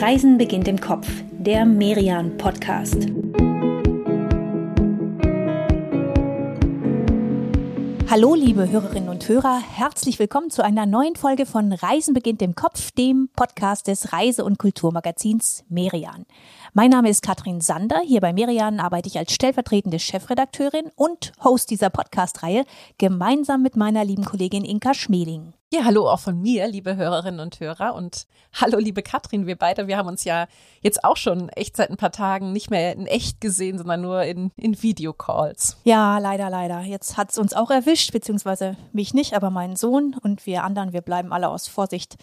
Reisen beginnt im Kopf, der Merian Podcast. Hallo, liebe Hörerinnen und Hörer, herzlich willkommen zu einer neuen Folge von Reisen beginnt im Kopf, dem Podcast des Reise- und Kulturmagazins Merian. Mein Name ist Katrin Sander. Hier bei Merian arbeite ich als stellvertretende Chefredakteurin und Host dieser Podcast-Reihe gemeinsam mit meiner lieben Kollegin Inka Schmeling. Ja, hallo auch von mir, liebe Hörerinnen und Hörer. Und hallo, liebe Katrin. Wir beide, wir haben uns ja jetzt auch schon echt seit ein paar Tagen nicht mehr in echt gesehen, sondern nur in, in Videocalls. Ja, leider, leider. Jetzt hat's uns auch erwischt, beziehungsweise mich nicht, aber meinen Sohn und wir anderen, wir bleiben alle aus Vorsicht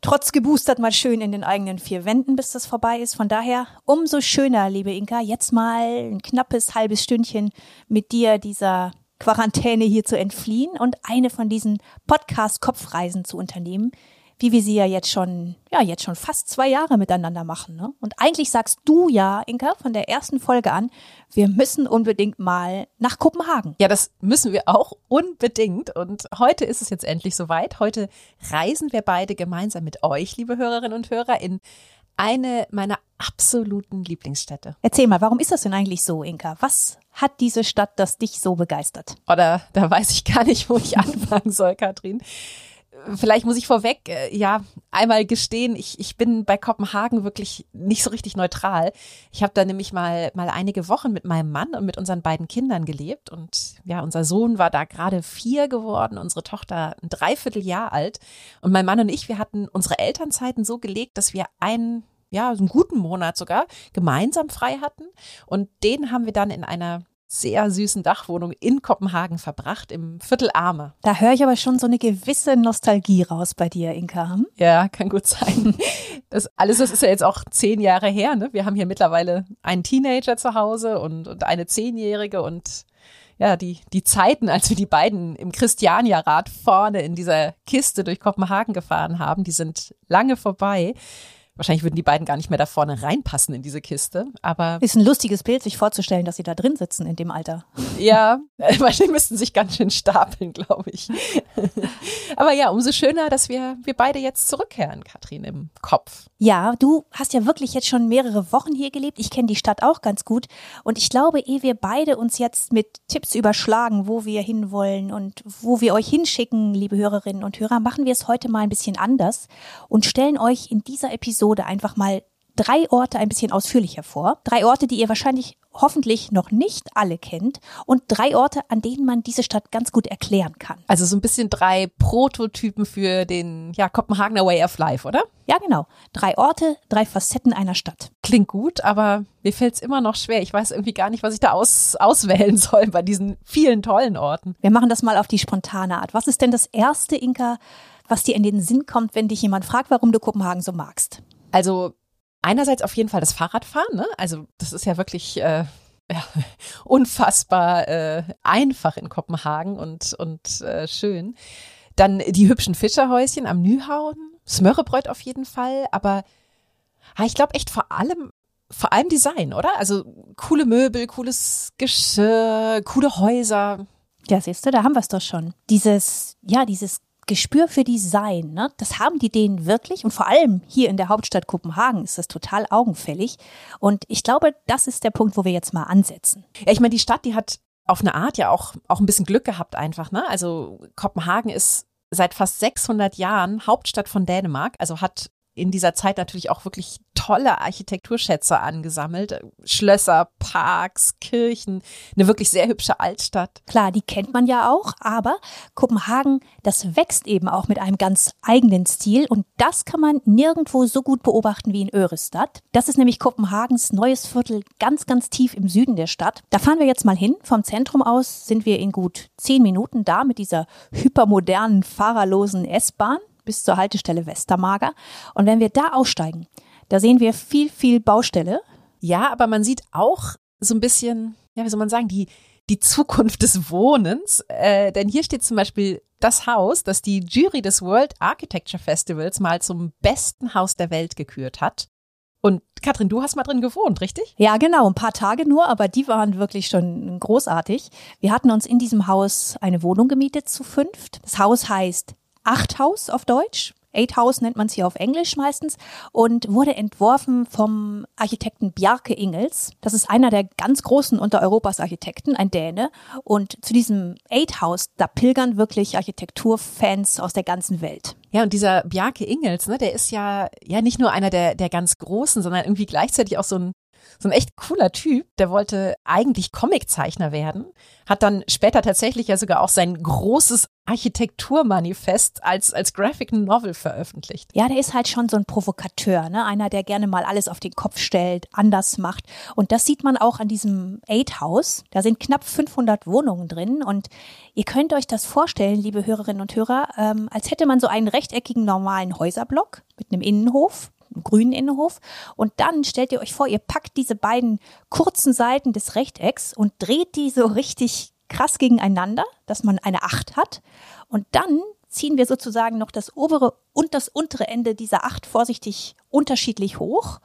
trotz geboostert mal schön in den eigenen vier Wänden, bis das vorbei ist. Von daher umso schöner, liebe Inka, jetzt mal ein knappes halbes Stündchen mit dir dieser Quarantäne hier zu entfliehen und eine von diesen Podcast-Kopfreisen zu unternehmen, wie wir sie ja jetzt schon, ja, jetzt schon fast zwei Jahre miteinander machen. Ne? Und eigentlich sagst du ja, Inka, von der ersten Folge an, wir müssen unbedingt mal nach Kopenhagen. Ja, das müssen wir auch unbedingt. Und heute ist es jetzt endlich soweit. Heute reisen wir beide gemeinsam mit euch, liebe Hörerinnen und Hörer, in eine meiner absoluten Lieblingsstädte. Erzähl mal, warum ist das denn eigentlich so, Inka? Was hat diese Stadt, das dich so begeistert? Oder da weiß ich gar nicht, wo ich anfangen soll, Katrin. Vielleicht muss ich vorweg, äh, ja, einmal gestehen, ich, ich bin bei Kopenhagen wirklich nicht so richtig neutral. Ich habe da nämlich mal, mal einige Wochen mit meinem Mann und mit unseren beiden Kindern gelebt. Und ja, unser Sohn war da gerade vier geworden, unsere Tochter ein Dreivierteljahr alt. Und mein Mann und ich, wir hatten unsere Elternzeiten so gelegt, dass wir einen ja, so einen guten Monat sogar, gemeinsam frei hatten. Und den haben wir dann in einer sehr süßen Dachwohnung in Kopenhagen verbracht, im Viertel Arme. Da höre ich aber schon so eine gewisse Nostalgie raus bei dir, Inka. Hm? Ja, kann gut sein. Das alles, das ist ja jetzt auch zehn Jahre her. Ne? Wir haben hier mittlerweile einen Teenager zu Hause und, und eine Zehnjährige und ja, die, die Zeiten, als wir die beiden im Christiania-Rad vorne in dieser Kiste durch Kopenhagen gefahren haben, die sind lange vorbei. Wahrscheinlich würden die beiden gar nicht mehr da vorne reinpassen in diese Kiste, aber. Ist ein lustiges Bild, sich vorzustellen, dass sie da drin sitzen in dem Alter. Ja, wahrscheinlich müssten sich ganz schön stapeln, glaube ich. aber ja, umso schöner, dass wir, wir beide jetzt zurückkehren, Katrin, im Kopf. Ja, du hast ja wirklich jetzt schon mehrere Wochen hier gelebt. Ich kenne die Stadt auch ganz gut. Und ich glaube, ehe wir beide uns jetzt mit Tipps überschlagen, wo wir hinwollen und wo wir euch hinschicken, liebe Hörerinnen und Hörer, machen wir es heute mal ein bisschen anders und stellen euch in dieser Episode Episode einfach mal drei Orte ein bisschen ausführlicher vor. Drei Orte, die ihr wahrscheinlich hoffentlich noch nicht alle kennt und drei Orte, an denen man diese Stadt ganz gut erklären kann. Also so ein bisschen drei Prototypen für den ja, Kopenhagener Way of Life, oder? Ja, genau. Drei Orte, drei Facetten einer Stadt. Klingt gut, aber mir fällt es immer noch schwer. Ich weiß irgendwie gar nicht, was ich da aus, auswählen soll bei diesen vielen tollen Orten. Wir machen das mal auf die spontane Art. Was ist denn das erste, Inka, was dir in den Sinn kommt, wenn dich jemand fragt, warum du Kopenhagen so magst? Also einerseits auf jeden Fall das Fahrradfahren. Ne? Also das ist ja wirklich äh, ja, unfassbar äh, einfach in Kopenhagen und, und äh, schön. Dann die hübschen Fischerhäuschen am Nyhavn, Smörrebräut auf jeden Fall, aber ah, ich glaube echt vor allem vor allem Design, oder? Also coole Möbel, cooles Geschirr, coole Häuser. Ja, siehst du, da haben wir es doch schon. Dieses, ja, dieses Gespür für Design, ne? das haben die denen wirklich und vor allem hier in der Hauptstadt Kopenhagen ist das total augenfällig. Und ich glaube, das ist der Punkt, wo wir jetzt mal ansetzen. Ja, ich meine, die Stadt, die hat auf eine Art ja auch, auch ein bisschen Glück gehabt einfach. Ne? Also Kopenhagen ist seit fast 600 Jahren Hauptstadt von Dänemark, also hat in dieser Zeit natürlich auch wirklich tolle Architekturschätze angesammelt. Schlösser, Parks, Kirchen, eine wirklich sehr hübsche Altstadt. Klar, die kennt man ja auch, aber Kopenhagen, das wächst eben auch mit einem ganz eigenen Stil und das kann man nirgendwo so gut beobachten wie in Örestad. Das ist nämlich Kopenhagens neues Viertel ganz, ganz tief im Süden der Stadt. Da fahren wir jetzt mal hin. Vom Zentrum aus sind wir in gut zehn Minuten da mit dieser hypermodernen, fahrerlosen S-Bahn bis zur Haltestelle Westermager. Und wenn wir da aussteigen, da sehen wir viel, viel Baustelle. Ja, aber man sieht auch so ein bisschen, ja, wie soll man sagen, die, die Zukunft des Wohnens. Äh, denn hier steht zum Beispiel das Haus, das die Jury des World Architecture Festivals mal zum besten Haus der Welt gekürt hat. Und Katrin, du hast mal drin gewohnt, richtig? Ja, genau, ein paar Tage nur, aber die waren wirklich schon großartig. Wir hatten uns in diesem Haus eine Wohnung gemietet zu fünft. Das Haus heißt Achthaus auf Deutsch. Eight House nennt man es hier auf Englisch meistens und wurde entworfen vom Architekten Bjarke Ingels. Das ist einer der ganz großen unter Europas Architekten, ein Däne. Und zu diesem Eight House, da pilgern wirklich Architekturfans aus der ganzen Welt. Ja, und dieser Bjarke Ingels, ne, der ist ja, ja nicht nur einer der, der ganz Großen, sondern irgendwie gleichzeitig auch so ein so ein echt cooler Typ, der wollte eigentlich Comiczeichner werden, hat dann später tatsächlich ja sogar auch sein großes Architekturmanifest als, als Graphic Novel veröffentlicht. Ja, der ist halt schon so ein Provokateur, ne? Einer, der gerne mal alles auf den Kopf stellt, anders macht. Und das sieht man auch an diesem Eight House. Da sind knapp 500 Wohnungen drin und ihr könnt euch das vorstellen, liebe Hörerinnen und Hörer, ähm, als hätte man so einen rechteckigen normalen Häuserblock mit einem Innenhof grünen Innenhof. Und dann stellt ihr euch vor, ihr packt diese beiden kurzen Seiten des Rechtecks und dreht die so richtig krass gegeneinander, dass man eine Acht hat. Und dann ziehen wir sozusagen noch das obere und das untere Ende dieser Acht vorsichtig unterschiedlich hoch.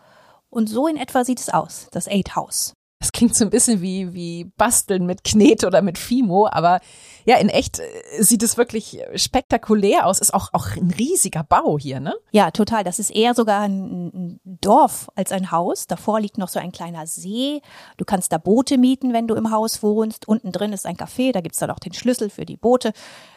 Und so in etwa sieht es aus, das Eight House. Das klingt so ein bisschen wie, wie Basteln mit Knet oder mit Fimo, aber ja, in echt äh, sieht es wirklich spektakulär aus. Ist auch, auch ein riesiger Bau hier, ne? Ja, total. Das ist eher sogar ein, Dorf als ein Haus. Davor liegt noch so ein kleiner See. Du kannst da Boote mieten, wenn du im Haus wohnst. Unten drin ist ein Café, da gibt's dann auch den Schlüssel für die Boote.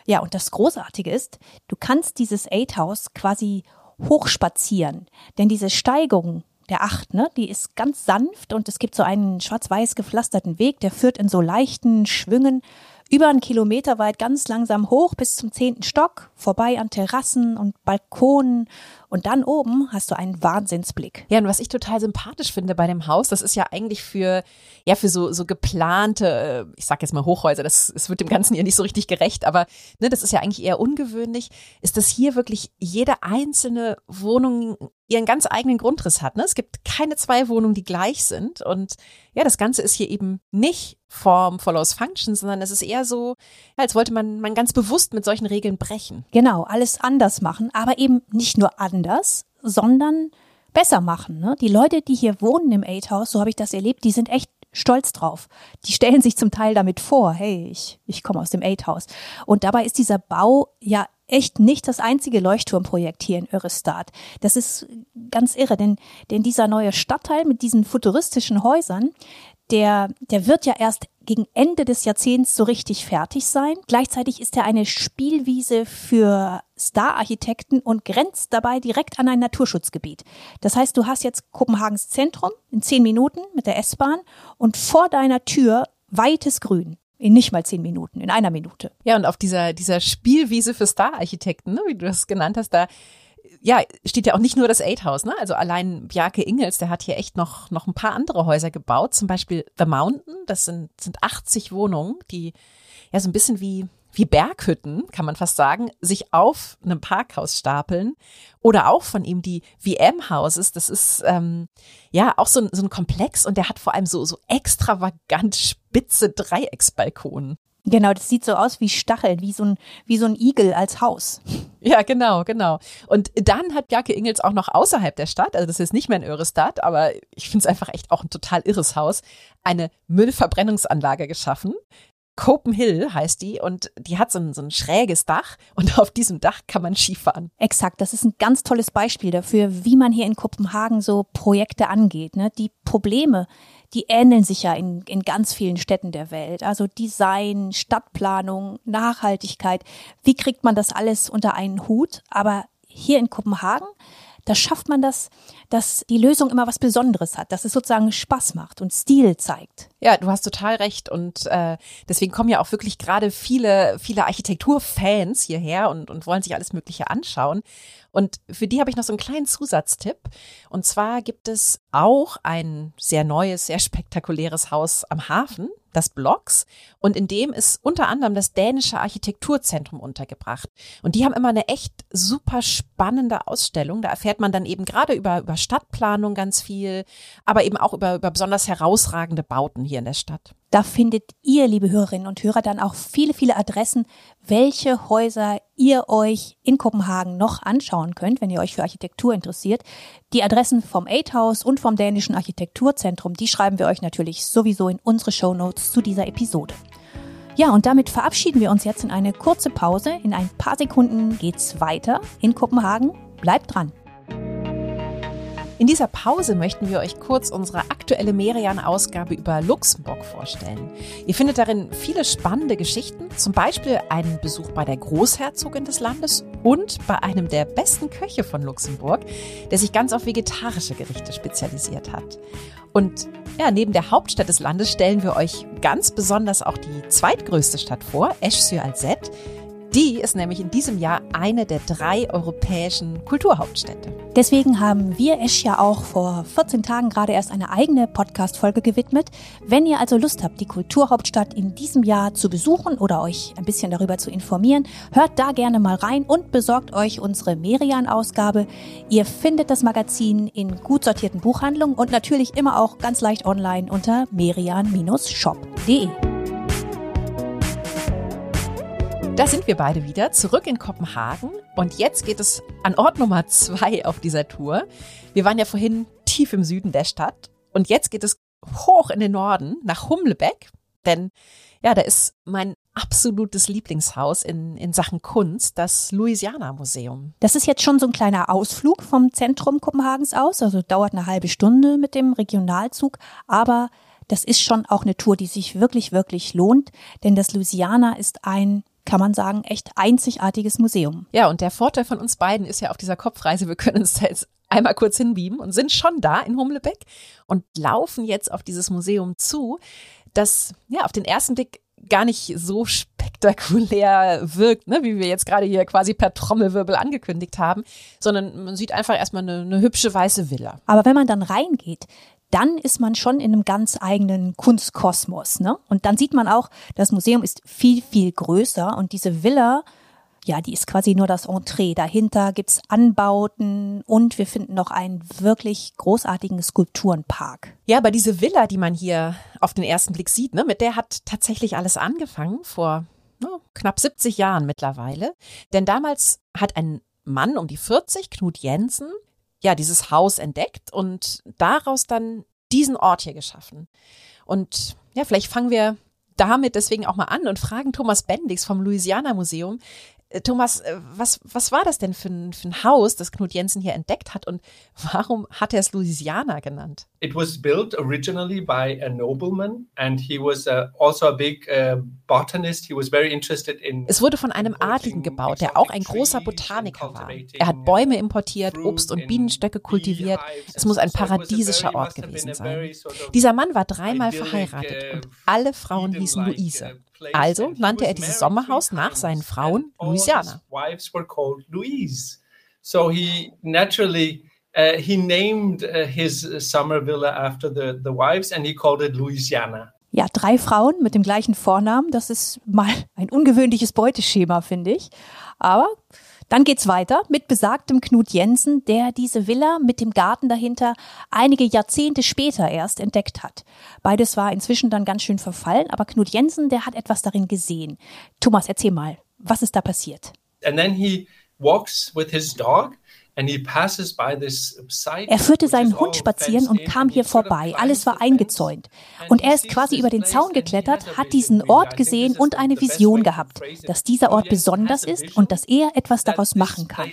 Ja, und das Großartige ist, du kannst dieses Eight House quasi hochspazieren. Denn diese Steigung der Acht, ne, die ist ganz sanft und es gibt so einen schwarz-weiß gepflasterten Weg, der führt in so leichten Schwüngen über einen Kilometer weit ganz langsam hoch bis zum zehnten Stock, vorbei an Terrassen und Balkonen und dann oben hast du einen Wahnsinnsblick. Ja, und was ich total sympathisch finde bei dem Haus, das ist ja eigentlich für, ja, für so, so geplante, äh, ich sag jetzt mal Hochhäuser, das, das wird dem Ganzen ja nicht so richtig gerecht, aber ne, das ist ja eigentlich eher ungewöhnlich, ist, dass hier wirklich jede einzelne Wohnung ihren ganz eigenen Grundriss hat. Ne? Es gibt keine zwei Wohnungen, die gleich sind. Und ja, das Ganze ist hier eben nicht Form follows Function, sondern es ist eher so, als wollte man, man ganz bewusst mit solchen Regeln brechen. Genau, alles anders machen, aber eben nicht nur anders, sondern besser machen. Ne? Die Leute, die hier wohnen im Eight House, so habe ich das erlebt, die sind echt stolz drauf. Die stellen sich zum Teil damit vor, hey, ich, ich komme aus dem Eight House. Und dabei ist dieser Bau ja echt nicht das einzige Leuchtturmprojekt hier in Örestad. Das ist ganz irre, denn, denn dieser neue Stadtteil mit diesen futuristischen Häusern, der, der wird ja erst gegen Ende des Jahrzehnts so richtig fertig sein. Gleichzeitig ist er eine Spielwiese für Star-Architekten und grenzt dabei direkt an ein Naturschutzgebiet. Das heißt, du hast jetzt Kopenhagens Zentrum in zehn Minuten mit der S-Bahn und vor deiner Tür weites Grün. In nicht mal zehn Minuten, in einer Minute. Ja, und auf dieser, dieser Spielwiese für Star-Architekten, ne, wie du das genannt hast, da ja, steht ja auch nicht nur das House, ne? Also allein Bjarke Ingels, der hat hier echt noch, noch ein paar andere Häuser gebaut. Zum Beispiel The Mountain, das sind, sind 80 Wohnungen, die ja so ein bisschen wie, wie Berghütten, kann man fast sagen, sich auf einem Parkhaus stapeln. Oder auch von ihm die VM-Houses, das ist ähm, ja auch so ein, so ein Komplex und der hat vor allem so, so extravagant spitze Dreiecksbalkonen. Genau, das sieht so aus wie Stacheln, wie so ein, wie so ein Igel als Haus. Ja, genau, genau. Und dann hat Bjarke Ingels auch noch außerhalb der Stadt, also das ist nicht mehr in Örestad, aber ich finde es einfach echt auch ein total irres Haus, eine Müllverbrennungsanlage geschaffen. Copenhill heißt die und die hat so ein, so ein schräges Dach und auf diesem Dach kann man Skifahren. Exakt, das ist ein ganz tolles Beispiel dafür, wie man hier in Kopenhagen so Projekte angeht. Ne? Die Probleme, die ähneln sich ja in, in ganz vielen Städten der Welt. Also Design, Stadtplanung, Nachhaltigkeit. Wie kriegt man das alles unter einen Hut? Aber hier in Kopenhagen, da schafft man das, dass die Lösung immer was Besonderes hat, dass es sozusagen Spaß macht und Stil zeigt. Ja, du hast total recht und äh, deswegen kommen ja auch wirklich gerade viele, viele Architekturfans hierher und, und wollen sich alles Mögliche anschauen. Und für die habe ich noch so einen kleinen Zusatztipp. Und zwar gibt es auch ein sehr neues, sehr spektakuläres Haus am Hafen, das Blocks. Und in dem ist unter anderem das dänische Architekturzentrum untergebracht. Und die haben immer eine echt super spannende Ausstellung. Da erfährt man dann eben gerade über, über Stadtplanung ganz viel, aber eben auch über, über besonders herausragende Bauten hier in der Stadt. Da findet ihr, liebe Hörerinnen und Hörer, dann auch viele, viele Adressen, welche Häuser ihr euch in Kopenhagen noch anschauen könnt, wenn ihr euch für Architektur interessiert. Die Adressen vom Eight House und vom dänischen Architekturzentrum, die schreiben wir euch natürlich sowieso in unsere Show Notes zu dieser Episode. Ja, und damit verabschieden wir uns jetzt in eine kurze Pause. In ein paar Sekunden geht's weiter in Kopenhagen. Bleibt dran. In dieser Pause möchten wir euch kurz unsere aktuelle Merian-Ausgabe über Luxemburg vorstellen. Ihr findet darin viele spannende Geschichten, zum Beispiel einen Besuch bei der Großherzogin des Landes und bei einem der besten Köche von Luxemburg, der sich ganz auf vegetarische Gerichte spezialisiert hat. Und ja, neben der Hauptstadt des Landes stellen wir euch ganz besonders auch die zweitgrößte Stadt vor, Esch-sur-Alzette, die ist nämlich in diesem Jahr eine der drei europäischen Kulturhauptstädte. Deswegen haben wir Esch ja auch vor 14 Tagen gerade erst eine eigene Podcast-Folge gewidmet. Wenn ihr also Lust habt, die Kulturhauptstadt in diesem Jahr zu besuchen oder euch ein bisschen darüber zu informieren, hört da gerne mal rein und besorgt euch unsere Merian-Ausgabe. Ihr findet das Magazin in gut sortierten Buchhandlungen und natürlich immer auch ganz leicht online unter merian-shop.de. Da sind wir beide wieder, zurück in Kopenhagen. Und jetzt geht es an Ort Nummer zwei auf dieser Tour. Wir waren ja vorhin tief im Süden der Stadt. Und jetzt geht es hoch in den Norden, nach Humlebeck. Denn ja, da ist mein absolutes Lieblingshaus in, in Sachen Kunst, das Louisiana Museum. Das ist jetzt schon so ein kleiner Ausflug vom Zentrum Kopenhagens aus. Also dauert eine halbe Stunde mit dem Regionalzug. Aber das ist schon auch eine Tour, die sich wirklich, wirklich lohnt. Denn das Louisiana ist ein kann man sagen, echt einzigartiges Museum. Ja, und der Vorteil von uns beiden ist ja auf dieser Kopfreise, wir können uns da jetzt einmal kurz hinbeamen und sind schon da in Humlebeck und laufen jetzt auf dieses Museum zu, das ja auf den ersten Blick gar nicht so spektakulär wirkt, ne, wie wir jetzt gerade hier quasi per Trommelwirbel angekündigt haben, sondern man sieht einfach erstmal eine, eine hübsche weiße Villa. Aber wenn man dann reingeht, dann ist man schon in einem ganz eigenen Kunstkosmos. Ne? Und dann sieht man auch, das Museum ist viel, viel größer und diese Villa, ja, die ist quasi nur das Entree. Dahinter gibt's Anbauten und wir finden noch einen wirklich großartigen Skulpturenpark. Ja, aber diese Villa, die man hier auf den ersten Blick sieht, ne, mit der hat tatsächlich alles angefangen vor ne, knapp 70 Jahren mittlerweile. Denn damals hat ein Mann um die 40, Knut Jensen, ja, dieses Haus entdeckt und daraus dann diesen Ort hier geschaffen. Und ja, vielleicht fangen wir damit deswegen auch mal an und fragen Thomas Bendix vom Louisiana Museum, Thomas, äh, was, was war das denn für ein, für ein Haus, das Knut Jensen hier entdeckt hat und warum hat er es Louisiana genannt? It was built originally by a nobleman and he was uh, also a big uh, botanist. He was very interested in Es wurde von einem Adligen gebaut, der auch ein großer Botaniker war. Er hat Bäume importiert, Obst und Bienenstöcke kultiviert. Es muss ein paradiesischer Ort gewesen sein. Dieser Mann war dreimal verheiratet und alle Frauen hießen Luise. Also nannte er dieses Sommerhaus nach seinen Frauen Louisiana. So he naturally uh, he named uh, his summer villa after the, the wives and he called it Louisiana. Ja, drei Frauen mit dem gleichen Vornamen, das ist mal ein ungewöhnliches Beuteschema, finde ich. Aber dann geht's weiter mit besagtem Knut Jensen, der diese Villa mit dem Garten dahinter einige Jahrzehnte später erst entdeckt hat. Beides war inzwischen dann ganz schön verfallen, aber Knut Jensen, der hat etwas darin gesehen. Thomas, erzähl mal, was ist da passiert? And then he walks with his dog er führte seinen Hund spazieren und kam hier vorbei. Alles war eingezäunt. Und er ist quasi über den Zaun geklettert, hat diesen Ort gesehen und eine Vision gehabt, dass dieser Ort besonders ist und dass er etwas daraus machen kann.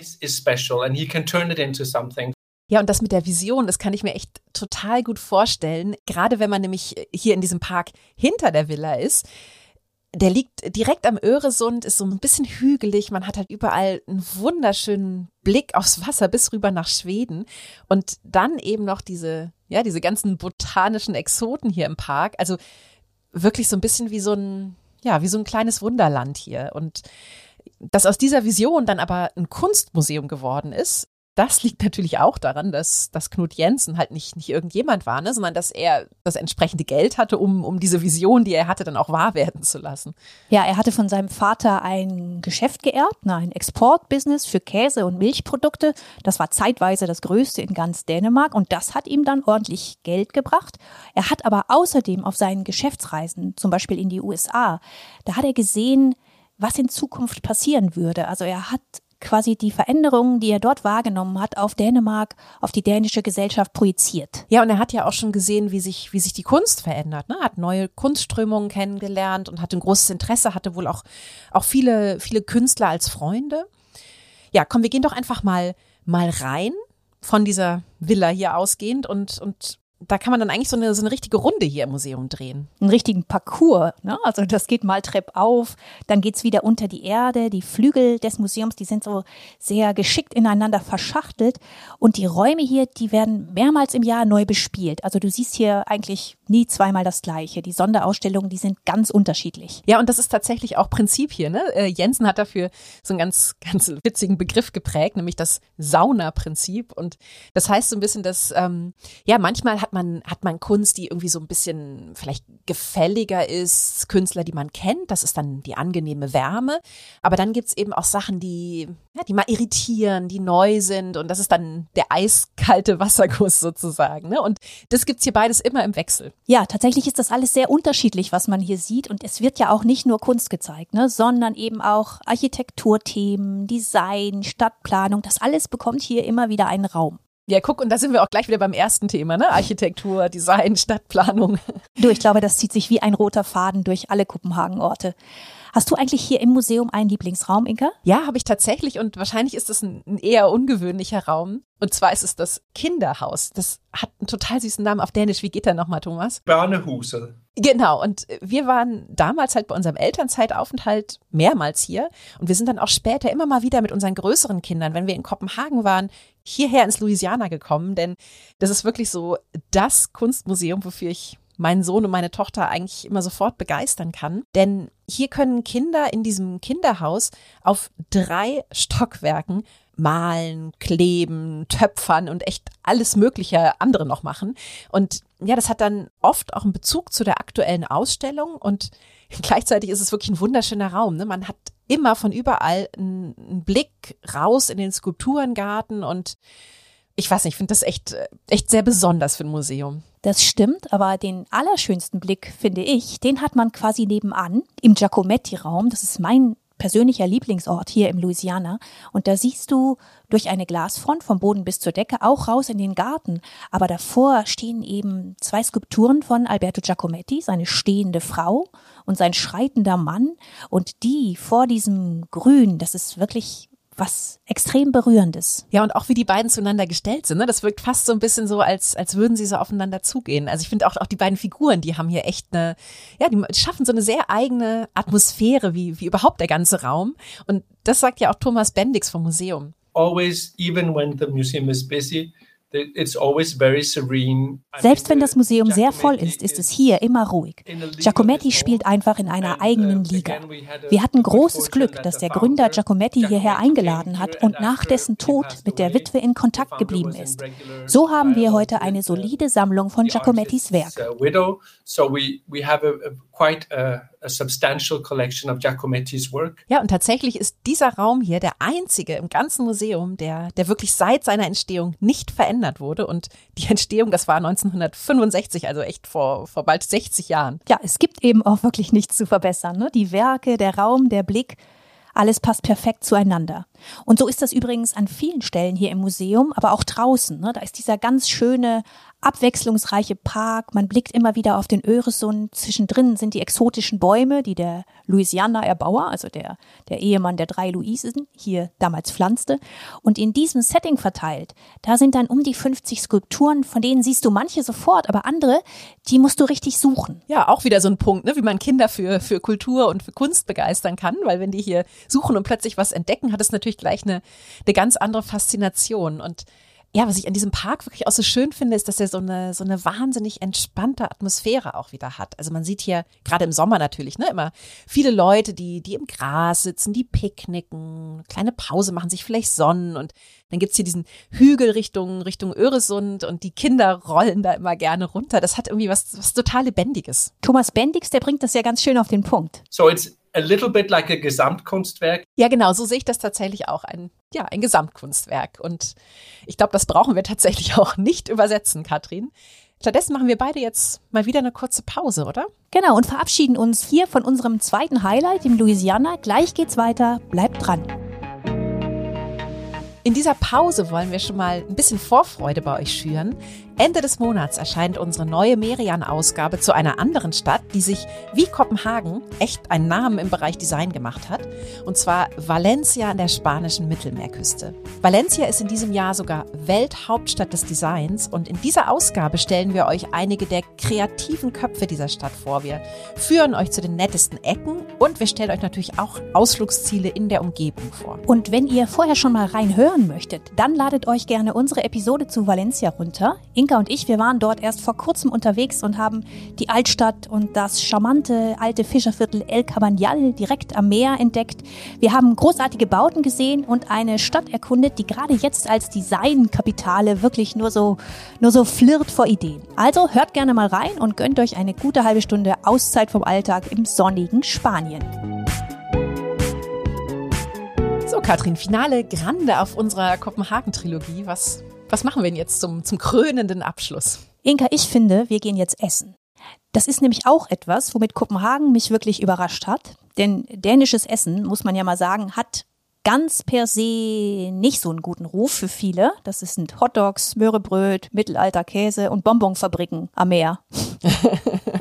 Ja, und das mit der Vision, das kann ich mir echt total gut vorstellen. Gerade wenn man nämlich hier in diesem Park hinter der Villa ist der liegt direkt am Öresund, ist so ein bisschen hügelig. Man hat halt überall einen wunderschönen Blick aufs Wasser bis rüber nach Schweden. Und dann eben noch diese, ja, diese ganzen botanischen Exoten hier im Park. Also wirklich so ein bisschen wie so ein, ja, wie so ein kleines Wunderland hier. Und dass aus dieser Vision dann aber ein Kunstmuseum geworden ist, das liegt natürlich auch daran, dass, dass Knut Jensen halt nicht, nicht irgendjemand war, ne, sondern dass er das entsprechende Geld hatte, um, um diese Vision, die er hatte, dann auch wahr werden zu lassen. Ja, er hatte von seinem Vater ein Geschäft geerbt, ne, ein Exportbusiness für Käse und Milchprodukte. Das war zeitweise das größte in ganz Dänemark und das hat ihm dann ordentlich Geld gebracht. Er hat aber außerdem auf seinen Geschäftsreisen, zum Beispiel in die USA, da hat er gesehen, was in Zukunft passieren würde. Also er hat quasi die Veränderungen, die er dort wahrgenommen hat, auf Dänemark, auf die dänische Gesellschaft projiziert. Ja, und er hat ja auch schon gesehen, wie sich, wie sich die Kunst verändert. Ne? Hat neue Kunstströmungen kennengelernt und hatte ein großes Interesse, hatte wohl auch, auch viele, viele Künstler als Freunde. Ja, komm, wir gehen doch einfach mal, mal rein von dieser Villa hier ausgehend und, und da kann man dann eigentlich so eine, so eine richtige Runde hier im Museum drehen. Einen richtigen Parcours. Ne? Also das geht mal Trepp auf, dann geht's wieder unter die Erde. Die Flügel des Museums, die sind so sehr geschickt ineinander verschachtelt. Und die Räume hier, die werden mehrmals im Jahr neu bespielt. Also du siehst hier eigentlich nie zweimal das Gleiche. Die Sonderausstellungen, die sind ganz unterschiedlich. Ja, und das ist tatsächlich auch Prinzip hier. Ne? Äh, Jensen hat dafür so einen ganz, ganz witzigen Begriff geprägt, nämlich das Sauna-Prinzip. Und das heißt so ein bisschen, dass ähm, ja manchmal hat hat man, hat man Kunst, die irgendwie so ein bisschen vielleicht gefälliger ist, Künstler, die man kennt, das ist dann die angenehme Wärme. Aber dann gibt's eben auch Sachen, die, ja, die mal irritieren, die neu sind und das ist dann der eiskalte Wasserguss sozusagen. Ne? Und das gibt's hier beides immer im Wechsel. Ja, tatsächlich ist das alles sehr unterschiedlich, was man hier sieht. Und es wird ja auch nicht nur Kunst gezeigt, ne, sondern eben auch Architekturthemen, Design, Stadtplanung. Das alles bekommt hier immer wieder einen Raum. Ja, guck, und da sind wir auch gleich wieder beim ersten Thema, ne? Architektur, Design, Stadtplanung. Du, ich glaube, das zieht sich wie ein roter Faden durch alle Kopenhagen-Orte. Hast du eigentlich hier im Museum einen Lieblingsraum, Inka? Ja, habe ich tatsächlich und wahrscheinlich ist es ein, ein, eher ungewöhnlicher Raum. Und zwar ist es das Kinderhaus. Das hat einen total süßen Namen auf Dänisch. Wie geht der nochmal, Thomas? Barnehuse. Genau. Und wir waren damals halt bei unserem Elternzeitaufenthalt mehrmals hier. Und wir sind dann auch später immer mal wieder mit unseren größeren Kindern, wenn wir in Kopenhagen waren, hierher ins Louisiana gekommen. Denn das ist wirklich so das Kunstmuseum, wofür ich meinen Sohn und meine Tochter eigentlich immer sofort begeistern kann. Denn hier können Kinder in diesem Kinderhaus auf drei Stockwerken malen, kleben, töpfern und echt alles mögliche andere noch machen. Und ja, das hat dann oft auch einen Bezug zu der aktuellen Ausstellung und gleichzeitig ist es wirklich ein wunderschöner Raum. Ne? Man hat immer von überall einen Blick raus in den Skulpturengarten und ich weiß nicht, ich finde das echt, echt sehr besonders für ein Museum. Das stimmt, aber den allerschönsten Blick, finde ich, den hat man quasi nebenan im Giacometti-Raum. Das ist mein persönlicher Lieblingsort hier im Louisiana. Und da siehst du durch eine Glasfront vom Boden bis zur Decke auch raus in den Garten. Aber davor stehen eben zwei Skulpturen von Alberto Giacometti, seine stehende Frau und sein schreitender Mann. Und die vor diesem Grün, das ist wirklich was extrem berührendes. Ja, und auch wie die beiden zueinander gestellt sind. Ne? Das wirkt fast so ein bisschen so, als, als würden sie so aufeinander zugehen. Also ich finde auch, auch die beiden Figuren, die haben hier echt eine, ja, die schaffen so eine sehr eigene Atmosphäre, wie, wie überhaupt der ganze Raum. Und das sagt ja auch Thomas Bendix vom Museum. Always, even when the museum is busy, selbst wenn das Museum sehr voll ist, ist es hier immer ruhig. Giacometti spielt einfach in einer eigenen Liga. Wir hatten großes Glück, dass der Gründer Giacometti hierher eingeladen hat und nach dessen Tod mit der Witwe in Kontakt geblieben ist. So haben wir heute eine solide Sammlung von Giacomettis Werk quite a, a substantial collection of Giacometti's work. Ja, und tatsächlich ist dieser Raum hier der einzige im ganzen Museum, der, der wirklich seit seiner Entstehung nicht verändert wurde. Und die Entstehung, das war 1965, also echt vor, vor bald 60 Jahren. Ja, es gibt eben auch wirklich nichts zu verbessern. Ne? Die Werke, der Raum, der Blick, alles passt perfekt zueinander. Und so ist das übrigens an vielen Stellen hier im Museum, aber auch draußen. Ne? Da ist dieser ganz schöne abwechslungsreiche Park. Man blickt immer wieder auf den Öresund. Zwischendrin sind die exotischen Bäume, die der Louisiana Erbauer, also der, der Ehemann der drei Luisen, hier damals pflanzte. Und in diesem Setting verteilt, da sind dann um die 50 Skulpturen, von denen siehst du manche sofort, aber andere, die musst du richtig suchen. Ja, auch wieder so ein Punkt, ne, wie man Kinder für, für Kultur und für Kunst begeistern kann, weil wenn die hier suchen und plötzlich was entdecken, hat es natürlich gleich eine, eine ganz andere Faszination. Und ja, was ich an diesem Park wirklich auch so schön finde, ist, dass er so eine, so eine wahnsinnig entspannte Atmosphäre auch wieder hat. Also man sieht hier, gerade im Sommer natürlich, ne, immer viele Leute, die, die im Gras sitzen, die picknicken, kleine Pause machen, sich vielleicht sonnen und dann gibt's hier diesen Hügel Richtung, Richtung Öresund und die Kinder rollen da immer gerne runter. Das hat irgendwie was, was total Lebendiges. Thomas Bendix, der bringt das ja ganz schön auf den Punkt. So it's a little bit like a Gesamtkunstwerk. Ja, genau, so sehe ich das tatsächlich auch. Ein, ja, ein Gesamtkunstwerk. Und ich glaube, das brauchen wir tatsächlich auch nicht übersetzen, Katrin. Stattdessen machen wir beide jetzt mal wieder eine kurze Pause, oder? Genau, und verabschieden uns hier von unserem zweiten Highlight im Louisiana. Gleich geht's weiter. Bleibt dran. In dieser Pause wollen wir schon mal ein bisschen Vorfreude bei euch schüren. Ende des Monats erscheint unsere neue Merian-Ausgabe zu einer anderen Stadt, die sich wie Kopenhagen echt einen Namen im Bereich Design gemacht hat. Und zwar Valencia an der spanischen Mittelmeerküste. Valencia ist in diesem Jahr sogar Welthauptstadt des Designs und in dieser Ausgabe stellen wir euch einige der kreativen Köpfe dieser Stadt vor. Wir führen euch zu den nettesten Ecken und wir stellen euch natürlich auch Ausflugsziele in der Umgebung vor. Und wenn ihr vorher schon mal reinhören möchtet, dann ladet euch gerne unsere Episode zu Valencia runter. Inka und ich, wir waren dort erst vor kurzem unterwegs und haben die Altstadt und das charmante alte Fischerviertel El Cabanyal direkt am Meer entdeckt. Wir haben großartige Bauten gesehen und eine Stadt erkundet, die gerade jetzt als Designkapitale wirklich nur so, nur so flirt vor Ideen. Also hört gerne mal rein und gönnt euch eine gute halbe Stunde Auszeit vom Alltag im sonnigen Spanien. So, Katrin, Finale Grande auf unserer Kopenhagen-Trilogie. Was, was machen wir denn jetzt zum, zum krönenden Abschluss? Inka, ich finde, wir gehen jetzt essen. Das ist nämlich auch etwas, womit Kopenhagen mich wirklich überrascht hat. Denn dänisches Essen, muss man ja mal sagen, hat ganz per se nicht so einen guten Ruf für viele. Das sind Hotdogs, Möhrebröt, Mittelalter Käse und Bonbonfabriken am Meer.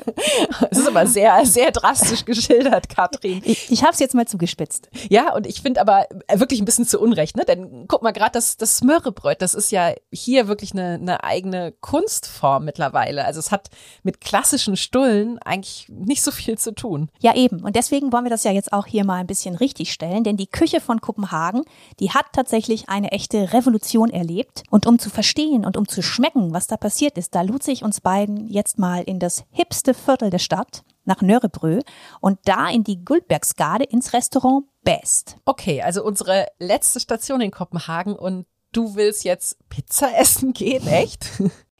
Das ist aber sehr, sehr drastisch geschildert, Katrin. Ich, ich habe es jetzt mal zugespitzt. Ja, und ich finde aber wirklich ein bisschen zu Unrecht, ne? Denn guck mal, gerade das, das Smörrebröt, das ist ja hier wirklich eine, eine eigene Kunstform mittlerweile. Also es hat mit klassischen Stullen eigentlich nicht so viel zu tun. Ja, eben. Und deswegen wollen wir das ja jetzt auch hier mal ein bisschen richtig stellen, denn die Küche von Kopenhagen, die hat tatsächlich eine echte Revolution erlebt. Und um zu verstehen und um zu schmecken, was da passiert ist, da lud sich uns beiden jetzt mal in das hipste Viertel der Stadt, nach Nörrebrö und da in die Guldbergsgade ins Restaurant Best. Okay, also unsere letzte Station in Kopenhagen und du willst jetzt Pizza essen gehen, echt?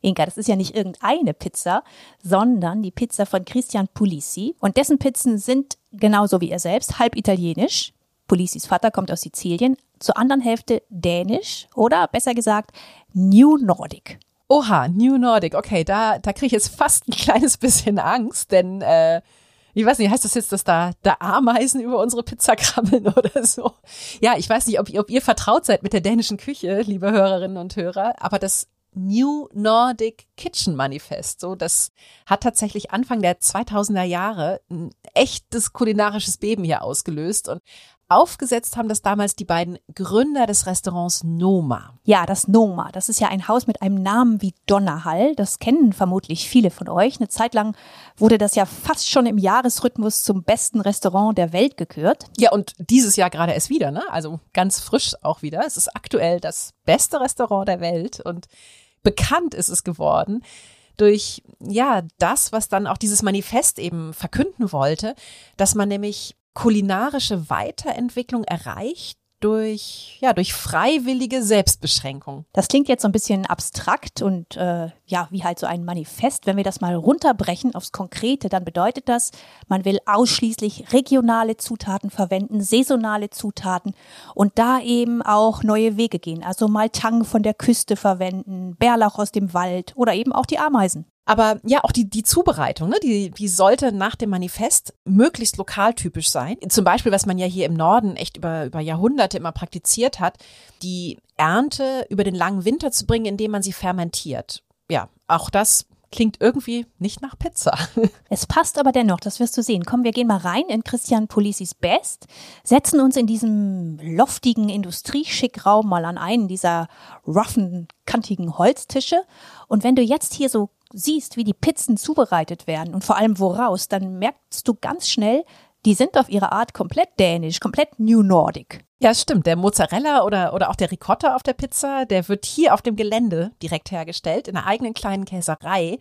Inka, das ist ja nicht irgendeine Pizza, sondern die Pizza von Christian Pulissi. Und dessen Pizzen sind genauso wie er selbst halb italienisch. Pulissis Vater kommt aus Sizilien, zur anderen Hälfte dänisch oder besser gesagt New Nordic. Oha, New Nordic. Okay, da, da kriege ich jetzt fast ein kleines bisschen Angst, denn äh, ich weiß nicht, heißt das jetzt, dass da, da Ameisen über unsere Pizza krabbeln oder so? Ja, ich weiß nicht, ob, ob ihr vertraut seid mit der dänischen Küche, liebe Hörerinnen und Hörer, aber das New Nordic Kitchen Manifest. So, das hat tatsächlich Anfang der 2000er Jahre ein echtes kulinarisches Beben hier ausgelöst und Aufgesetzt haben das damals die beiden Gründer des Restaurants Noma. Ja, das Noma. Das ist ja ein Haus mit einem Namen wie Donnerhall. Das kennen vermutlich viele von euch. Eine Zeit lang wurde das ja fast schon im Jahresrhythmus zum besten Restaurant der Welt gekürt. Ja, und dieses Jahr gerade erst wieder, ne? Also ganz frisch auch wieder. Es ist aktuell das beste Restaurant der Welt und bekannt ist es geworden durch ja das, was dann auch dieses Manifest eben verkünden wollte, dass man nämlich kulinarische Weiterentwicklung erreicht durch ja durch freiwillige Selbstbeschränkung. Das klingt jetzt so ein bisschen abstrakt und äh, ja wie halt so ein Manifest. Wenn wir das mal runterbrechen aufs Konkrete, dann bedeutet das, man will ausschließlich regionale Zutaten verwenden, saisonale Zutaten und da eben auch neue Wege gehen. Also mal Tang von der Küste verwenden, Bärlauch aus dem Wald oder eben auch die Ameisen. Aber ja, auch die, die Zubereitung, ne, die, die sollte nach dem Manifest möglichst lokaltypisch sein. Zum Beispiel, was man ja hier im Norden echt über, über Jahrhunderte immer praktiziert hat, die Ernte über den langen Winter zu bringen, indem man sie fermentiert. Ja, auch das klingt irgendwie nicht nach Pizza. Es passt aber dennoch, das wirst du sehen. Komm, wir gehen mal rein in Christian Polisis Best, setzen uns in diesem loftigen Industrieschick-Raum mal an einen dieser roughen, kantigen Holztische. Und wenn du jetzt hier so siehst, wie die Pizzen zubereitet werden und vor allem woraus, dann merkst du ganz schnell, die sind auf ihre Art komplett dänisch, komplett New Nordic. Ja, stimmt. Der Mozzarella oder, oder auch der Ricotta auf der Pizza, der wird hier auf dem Gelände direkt hergestellt, in einer eigenen kleinen Käserei.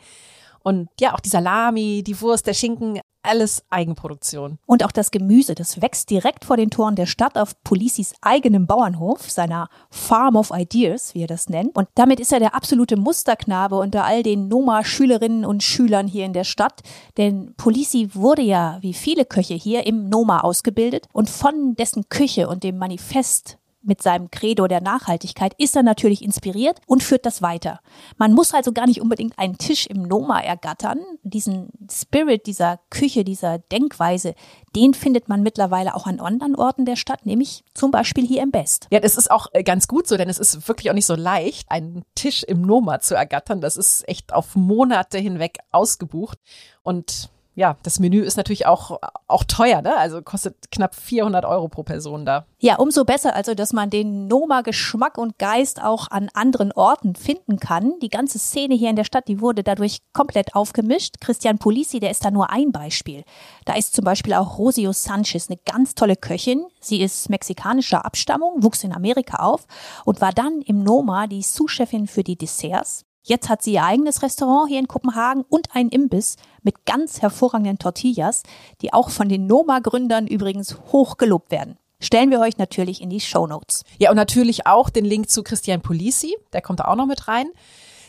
Und ja, auch die Salami, die Wurst, der Schinken, alles Eigenproduktion. Und auch das Gemüse, das wächst direkt vor den Toren der Stadt auf Policis eigenem Bauernhof, seiner Farm of Ideas, wie er das nennt. Und damit ist er der absolute Musterknabe unter all den Noma-Schülerinnen und Schülern hier in der Stadt. Denn Polici wurde ja, wie viele Köche hier, im Noma ausgebildet. Und von dessen Küche und dem Manifest mit seinem Credo der Nachhaltigkeit ist er natürlich inspiriert und führt das weiter. Man muss also gar nicht unbedingt einen Tisch im Noma ergattern. Diesen Spirit dieser Küche, dieser Denkweise, den findet man mittlerweile auch an anderen Orten der Stadt, nämlich zum Beispiel hier im Best. Ja, das ist auch äh, ganz gut so, denn es ist wirklich auch nicht so leicht, einen Tisch im Noma zu ergattern. Das ist echt auf Monate hinweg ausgebucht und ja, das Menü ist natürlich auch, auch teuer, ne? Also kostet knapp 400 Euro pro Person da. Ja, umso besser, also dass man den Noma-Geschmack und Geist auch an anderen Orten finden kann. Die ganze Szene hier in der Stadt, die wurde dadurch komplett aufgemischt. Christian Polisi, der ist da nur ein Beispiel. Da ist zum Beispiel auch Rosio Sanchez, eine ganz tolle Köchin. Sie ist mexikanischer Abstammung, wuchs in Amerika auf und war dann im Noma die Sous-Chefin für die Desserts. Jetzt hat sie ihr eigenes Restaurant hier in Kopenhagen und einen Imbiss mit ganz hervorragenden Tortillas, die auch von den Noma-Gründern übrigens hoch gelobt werden. Stellen wir euch natürlich in die Show Notes. Ja, und natürlich auch den Link zu Christian Polisi, der kommt da auch noch mit rein.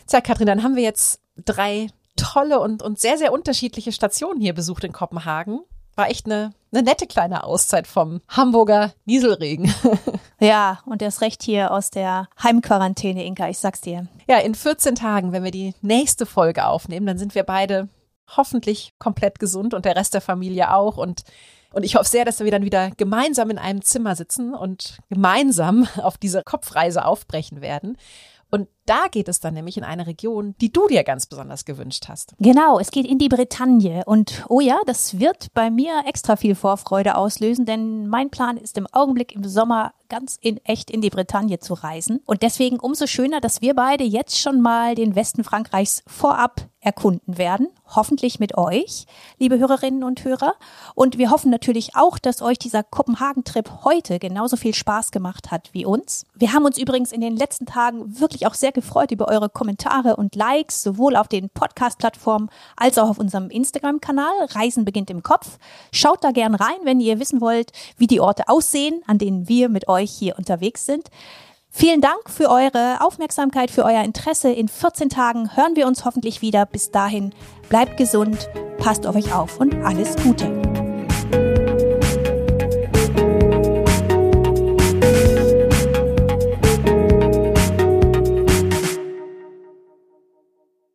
Tja, Katrin, dann haben wir jetzt drei tolle und, und sehr, sehr unterschiedliche Stationen hier besucht in Kopenhagen war echt eine, eine nette kleine Auszeit vom Hamburger Nieselregen. ja, und erst recht hier aus der Heimquarantäne, Inka, ich sag's dir. Ja, in 14 Tagen, wenn wir die nächste Folge aufnehmen, dann sind wir beide hoffentlich komplett gesund und der Rest der Familie auch und und ich hoffe sehr, dass wir dann wieder gemeinsam in einem Zimmer sitzen und gemeinsam auf diese Kopfreise aufbrechen werden. Und da geht es dann nämlich in eine Region, die du dir ganz besonders gewünscht hast. Genau, es geht in die Bretagne. Und oh ja, das wird bei mir extra viel Vorfreude auslösen, denn mein Plan ist im Augenblick im Sommer ganz in echt in die Bretagne zu reisen. Und deswegen umso schöner, dass wir beide jetzt schon mal den Westen Frankreichs vorab erkunden werden. Hoffentlich mit euch, liebe Hörerinnen und Hörer. Und wir hoffen natürlich auch, dass euch dieser Kopenhagen-Trip heute genauso viel Spaß gemacht hat wie uns. Wir haben uns übrigens in den letzten Tagen wirklich auch sehr gefreut über eure Kommentare und Likes, sowohl auf den Podcast-Plattformen als auch auf unserem Instagram-Kanal. Reisen beginnt im Kopf. Schaut da gern rein, wenn ihr wissen wollt, wie die Orte aussehen, an denen wir mit euch hier unterwegs sind. Vielen Dank für eure Aufmerksamkeit, für euer Interesse. In 14 Tagen hören wir uns hoffentlich wieder. Bis dahin bleibt gesund, passt auf euch auf und alles Gute.